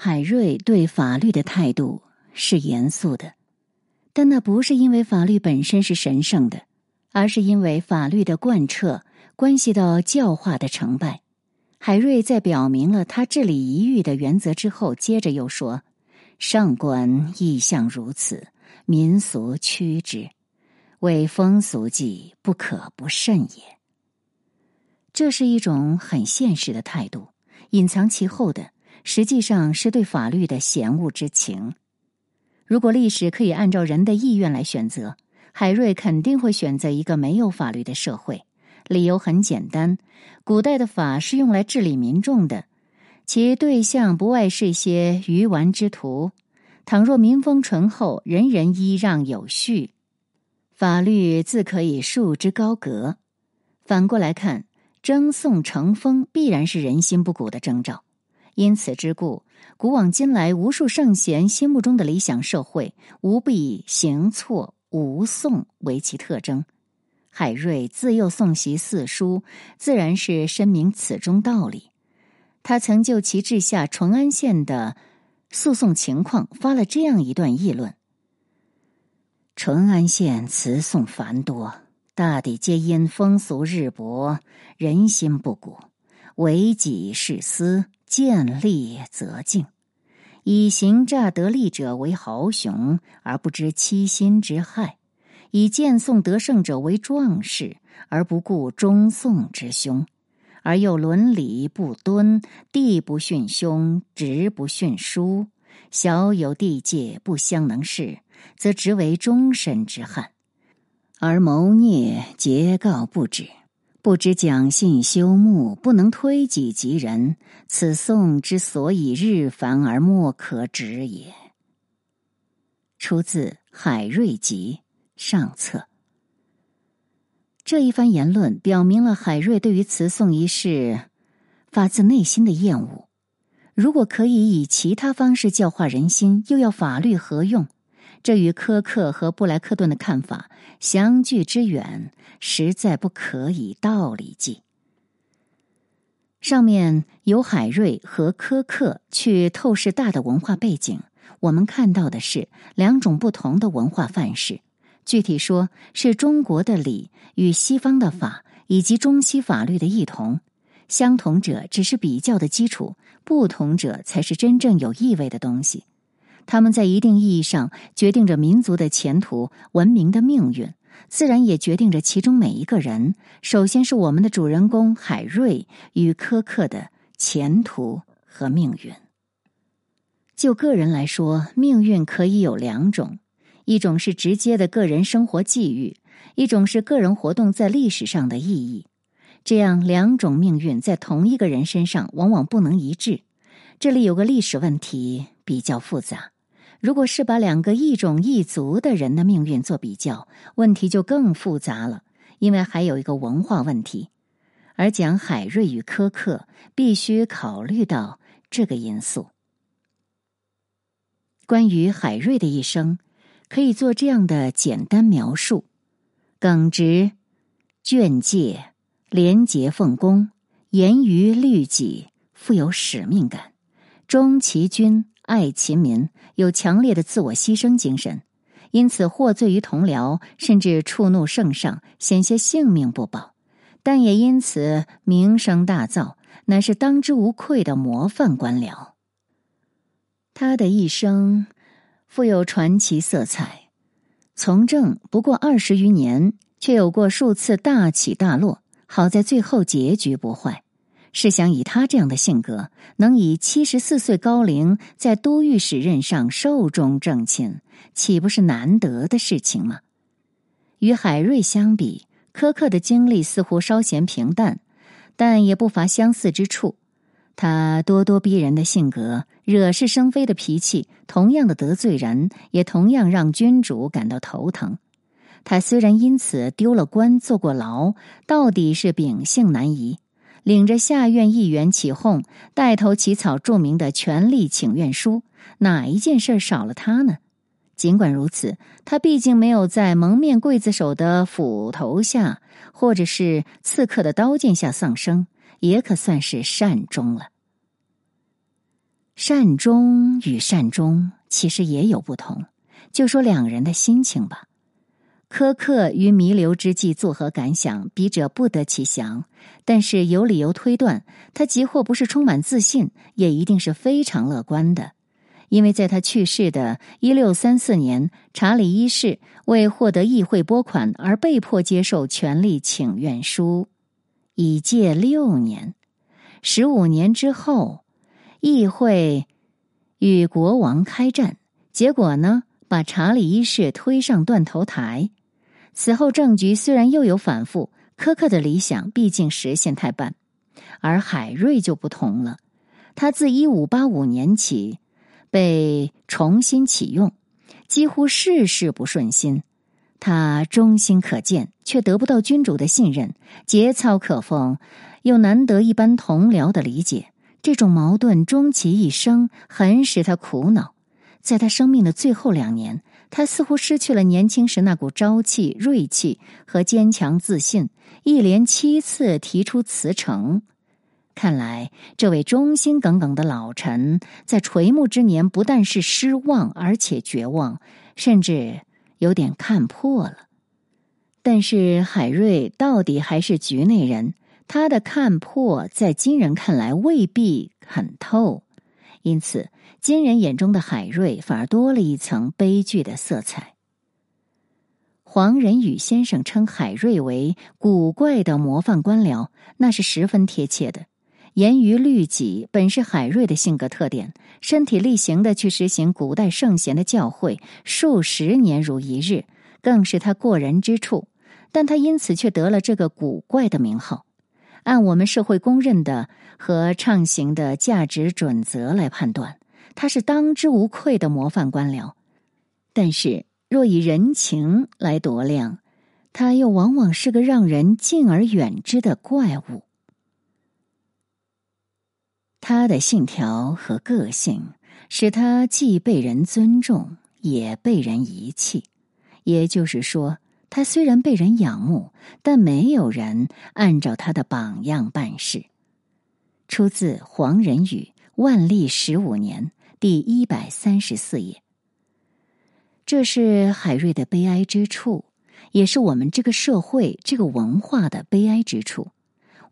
海瑞对法律的态度是严肃的，但那不是因为法律本身是神圣的，而是因为法律的贯彻关系到教化的成败。海瑞在表明了他治理一域的原则之后，接着又说：“上官亦向如此，民俗趋之，为风俗计，不可不慎也。”这是一种很现实的态度，隐藏其后的。实际上是对法律的嫌恶之情。如果历史可以按照人的意愿来选择，海瑞肯定会选择一个没有法律的社会。理由很简单：古代的法是用来治理民众的，其对象不外是一些愚顽之徒。倘若民风淳厚，人人依让有序，法律自可以束之高阁。反过来看，争讼成风必然是人心不古的征兆。因此之故，古往今来，无数圣贤心目中的理想社会，无不以行错无讼为其特征。海瑞自幼诵习四书，自然是深明此中道理。他曾就其治下淳安县的诉讼情况发了这样一段议论：淳安县词讼繁多，大抵皆因风俗日薄，人心不古，为己是私。见利则敬，以行诈得利者为豪雄，而不知欺心之害；以见颂得胜者为壮士，而不顾忠宋之凶；而又伦理不敦，弟不训兄，侄不训叔，小有地界不相能事，则直为终身之憾；而谋孽结告不止。不知讲信修睦，不能推己及人，此颂之所以日繁而莫可止也。出自《海瑞集》上册。这一番言论表明了海瑞对于词颂一事发自内心的厌恶。如果可以以其他方式教化人心，又要法律何用？这与柯克和布莱克顿的看法相距之远，实在不可以道理计。上面由海瑞和柯克去透视大的文化背景，我们看到的是两种不同的文化范式。具体说，是中国的礼与西方的法，以及中西法律的异同。相同者只是比较的基础，不同者才是真正有意味的东西。他们在一定意义上决定着民族的前途、文明的命运，自然也决定着其中每一个人。首先是我们的主人公海瑞与苛刻的前途和命运。就个人来说，命运可以有两种：一种是直接的个人生活际遇，一种是个人活动在历史上的意义。这样两种命运在同一个人身上往往不能一致。这里有个历史问题，比较复杂。如果是把两个异种异族的人的命运做比较，问题就更复杂了，因为还有一个文化问题。而讲海瑞与苛刻，必须考虑到这个因素。关于海瑞的一生，可以做这样的简单描述：耿直、倦戒、廉洁奉公、严于律己、富有使命感、忠其君。爱秦民，有强烈的自我牺牲精神，因此获罪于同僚，甚至触怒圣上，险些性命不保，但也因此名声大噪，乃是当之无愧的模范官僚。他的一生富有传奇色彩，从政不过二十余年，却有过数次大起大落，好在最后结局不坏。试想，以他这样的性格，能以七十四岁高龄在都御史任上寿终正寝，岂不是难得的事情吗？与海瑞相比，苛刻的经历似乎稍显平淡，但也不乏相似之处。他咄咄逼人的性格，惹是生非的脾气，同样的得罪人，也同样让君主感到头疼。他虽然因此丢了官，坐过牢，到底是秉性难移。领着下院议员起哄，带头起草著名的权力请愿书，哪一件事少了他呢？尽管如此，他毕竟没有在蒙面刽子手的斧头下，或者是刺客的刀剑下丧生，也可算是善终了。善终与善终其实也有不同，就说两人的心情吧。苛刻于弥留之际作何感想？笔者不得其详，但是有理由推断，他即或不是充满自信，也一定是非常乐观的。因为在他去世的一六三四年，查理一世为获得议会拨款而被迫接受权力请愿书，已届六年。十五年之后，议会与国王开战，结果呢，把查理一世推上断头台。此后政局虽然又有反复，苛刻的理想毕竟实现太半，而海瑞就不同了。他自一五八五年起被重新启用，几乎事事不顺心。他忠心可见，却得不到君主的信任；节操可奉，又难得一般同僚的理解。这种矛盾终其一生，很使他苦恼。在他生命的最后两年。他似乎失去了年轻时那股朝气、锐气和坚强自信，一连七次提出辞呈。看来，这位忠心耿耿的老臣在垂暮之年，不但是失望，而且绝望，甚至有点看破了。但是，海瑞到底还是局内人，他的看破在今人看来未必很透，因此。今人眼中的海瑞，反而多了一层悲剧的色彩。黄仁宇先生称海瑞为古怪的模范官僚，那是十分贴切的。严于律己本是海瑞的性格特点，身体力行的去实行古代圣贤的教诲，数十年如一日，更是他过人之处。但他因此却得了这个古怪的名号。按我们社会公认的和畅行的价值准则来判断。他是当之无愧的模范官僚，但是若以人情来度量，他又往往是个让人敬而远之的怪物。他的信条和个性使他既被人尊重，也被人遗弃。也就是说，他虽然被人仰慕，但没有人按照他的榜样办事。出自黄仁宇万历十五年。第一百三十四页，这是海瑞的悲哀之处，也是我们这个社会、这个文化的悲哀之处。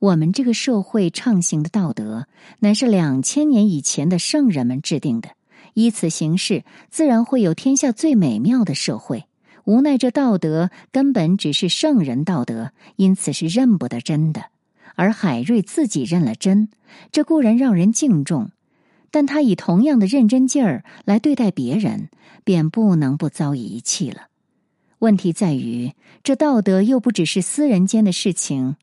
我们这个社会畅行的道德，乃是两千年以前的圣人们制定的，依此行事，自然会有天下最美妙的社会。无奈这道德根本只是圣人道德，因此是认不得真的。而海瑞自己认了真，这固然让人敬重。但他以同样的认真劲儿来对待别人，便不能不遭遗弃了。问题在于，这道德又不只是私人间的事情。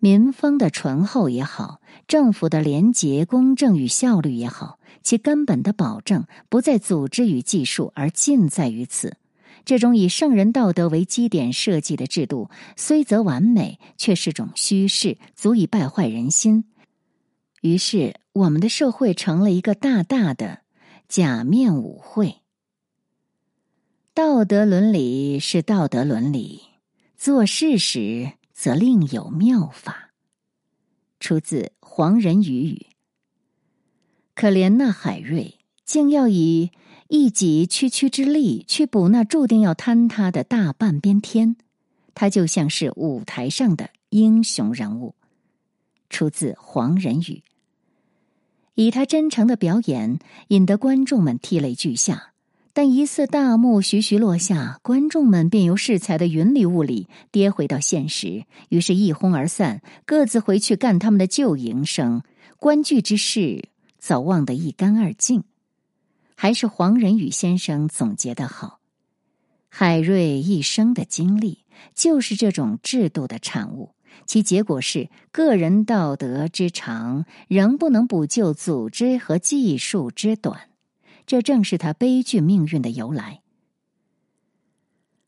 民风的醇厚也好，政府的廉洁、公正与效率也好，其根本的保证不在组织与技术，而尽在于此。这种以圣人道德为基点设计的制度，虽则完美，却是种虚饰，足以败坏人心。于是。我们的社会成了一个大大的假面舞会。道德伦理是道德伦理，做事时则另有妙法。出自黄仁宇语。可怜那海瑞，竟要以一己区区之力去补那注定要坍塌的大半边天。他就像是舞台上的英雄人物。出自黄仁宇。以他真诚的表演，引得观众们涕泪俱下。但一次大幕徐徐落下，观众们便由适才的云里雾里跌回到现实，于是，一哄而散，各自回去干他们的旧营生。观剧之事早忘得一干二净。还是黄仁宇先生总结的好：海瑞一生的经历，就是这种制度的产物。其结果是，个人道德之长仍不能补救组织和技术之短，这正是他悲剧命运的由来。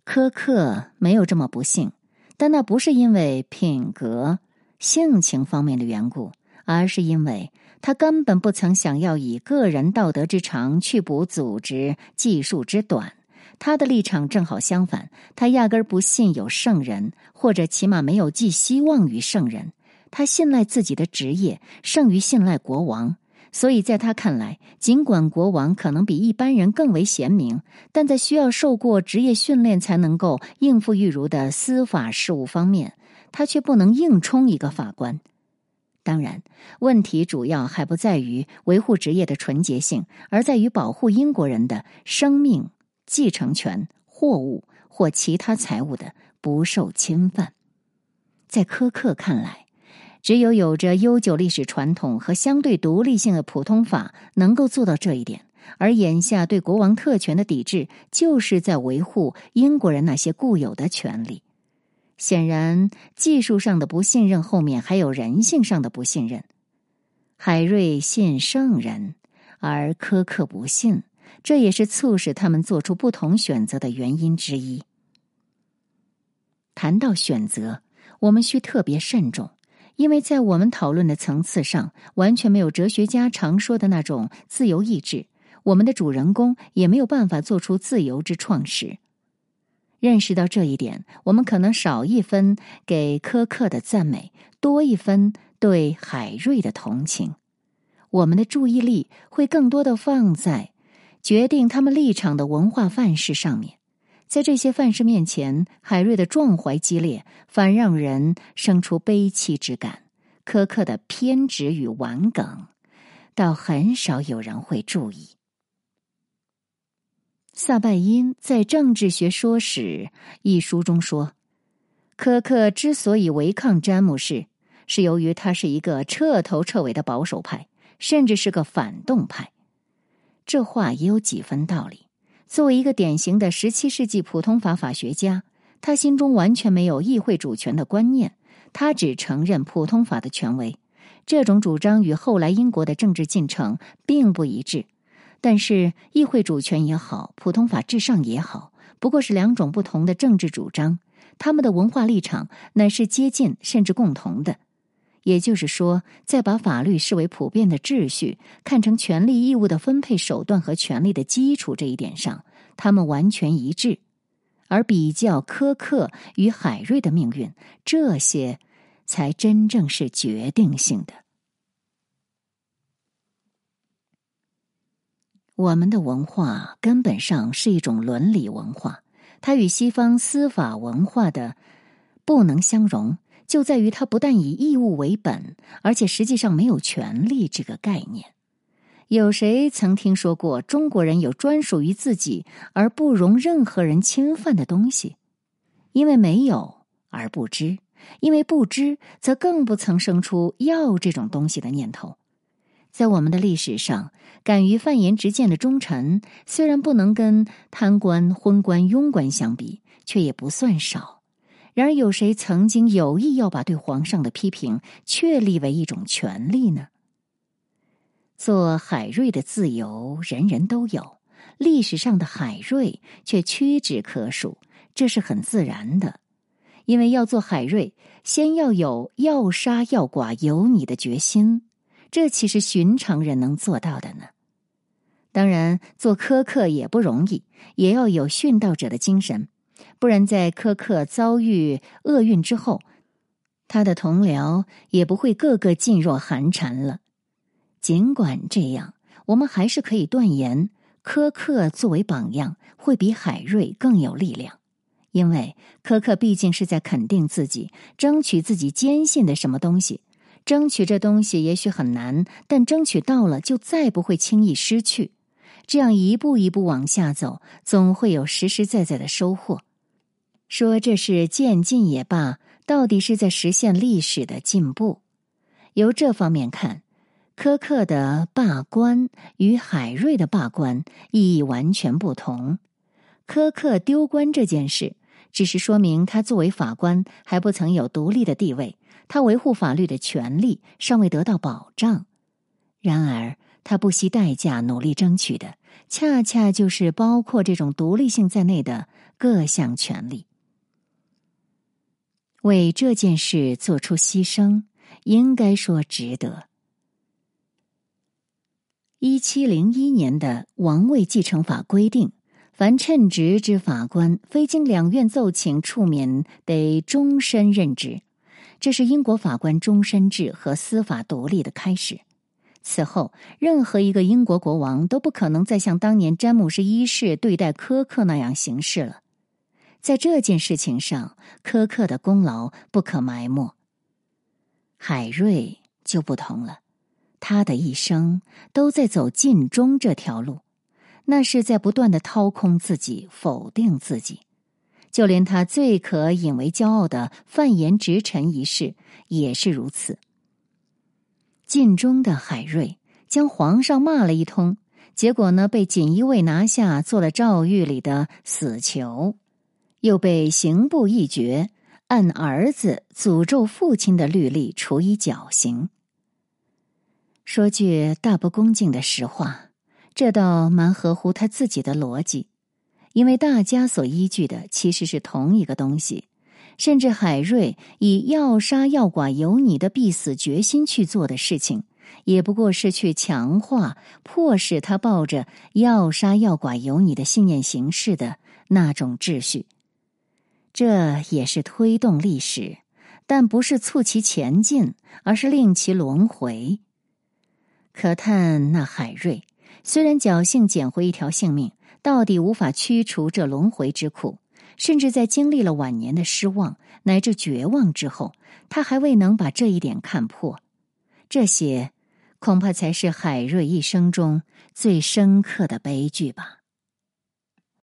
苛刻没有这么不幸，但那不是因为品格、性情方面的缘故，而是因为他根本不曾想要以个人道德之长去补组织技术之短。他的立场正好相反，他压根儿不信有圣人，或者起码没有寄希望于圣人。他信赖自己的职业，胜于信赖国王。所以在他看来，尽管国王可能比一般人更为贤明，但在需要受过职业训练才能够应付玉如的司法事务方面，他却不能硬冲一个法官。当然，问题主要还不在于维护职业的纯洁性，而在于保护英国人的生命、继承权、货物或其他财物的不受侵犯。在苛刻看来。只有有着悠久历史传统和相对独立性的普通法能够做到这一点，而眼下对国王特权的抵制，就是在维护英国人那些固有的权利。显然，技术上的不信任后面还有人性上的不信任。海瑞信圣人，而苛刻不信，这也是促使他们做出不同选择的原因之一。谈到选择，我们需特别慎重。因为在我们讨论的层次上，完全没有哲学家常说的那种自由意志，我们的主人公也没有办法做出自由之创始。认识到这一点，我们可能少一分给苛刻的赞美，多一分对海瑞的同情。我们的注意力会更多的放在决定他们立场的文化范式上面。在这些范式面前，海瑞的壮怀激烈反让人生出悲戚之感；苛刻的偏执与顽梗，倒很少有人会注意。萨拜因在《政治学说史》一书中说，科克之所以违抗詹姆士，是由于他是一个彻头彻尾的保守派，甚至是个反动派。这话也有几分道理。作为一个典型的十七世纪普通法法学家，他心中完全没有议会主权的观念，他只承认普通法的权威。这种主张与后来英国的政治进程并不一致。但是，议会主权也好，普通法至上也好，不过是两种不同的政治主张，他们的文化立场乃是接近甚至共同的。也就是说，在把法律视为普遍的秩序，看成权利义务的分配手段和权利的基础这一点上，他们完全一致。而比较苛刻与海瑞的命运，这些才真正是决定性的。我们的文化根本上是一种伦理文化，它与西方司法文化的不能相容。就在于它不但以义务为本，而且实际上没有权利这个概念。有谁曾听说过中国人有专属于自己而不容任何人侵犯的东西？因为没有而不知，因为不知，则更不曾生出要这种东西的念头。在我们的历史上，敢于犯言直谏的忠臣，虽然不能跟贪官、昏官、庸官相比，却也不算少。然而，有谁曾经有意要把对皇上的批评确立为一种权利呢？做海瑞的自由，人人都有；历史上的海瑞却屈指可数，这是很自然的。因为要做海瑞，先要有要杀要剐有你的决心，这岂是寻常人能做到的呢？当然，做苛刻也不容易，也要有殉道者的精神。不然，在苛刻遭遇厄运之后，他的同僚也不会个个噤若寒蝉了。尽管这样，我们还是可以断言，苛刻作为榜样会比海瑞更有力量，因为苛刻毕竟是在肯定自己，争取自己坚信的什么东西。争取这东西也许很难，但争取到了，就再不会轻易失去。这样一步一步往下走，总会有实实在在的收获。说这是渐进也罢，到底是在实现历史的进步。由这方面看，苛刻的罢官与海瑞的罢官意义完全不同。苛刻丢官这件事，只是说明他作为法官还不曾有独立的地位，他维护法律的权利尚未得到保障。然而，他不惜代价努力争取的，恰恰就是包括这种独立性在内的各项权利。为这件事做出牺牲，应该说值得。一七零一年的王位继承法规定，凡称职之法官，非经两院奏请处免，得终身任职。这是英国法官终身制和司法独立的开始。此后，任何一个英国国王都不可能再像当年詹姆士一世对待苛刻那样行事了。在这件事情上，苛刻的功劳不可埋没。海瑞就不同了，他的一生都在走尽忠这条路，那是在不断的掏空自己、否定自己。就连他最可引为骄傲的犯颜直臣一事也是如此。晋中的海瑞将皇上骂了一通，结果呢被锦衣卫拿下，做了诏狱里的死囚，又被刑部议决，按儿子诅咒父亲的律例处以绞刑。说句大不恭敬的实话，这倒蛮合乎他自己的逻辑。因为大家所依据的其实是同一个东西，甚至海瑞以要杀要剐有你的必死决心去做的事情，也不过是去强化、迫使他抱着要杀要剐有你的信念行事的那种秩序。这也是推动历史，但不是促其前进，而是令其轮回。可叹那海瑞，虽然侥幸捡回一条性命。到底无法驱除这轮回之苦，甚至在经历了晚年的失望乃至绝望之后，他还未能把这一点看破。这些，恐怕才是海瑞一生中最深刻的悲剧吧。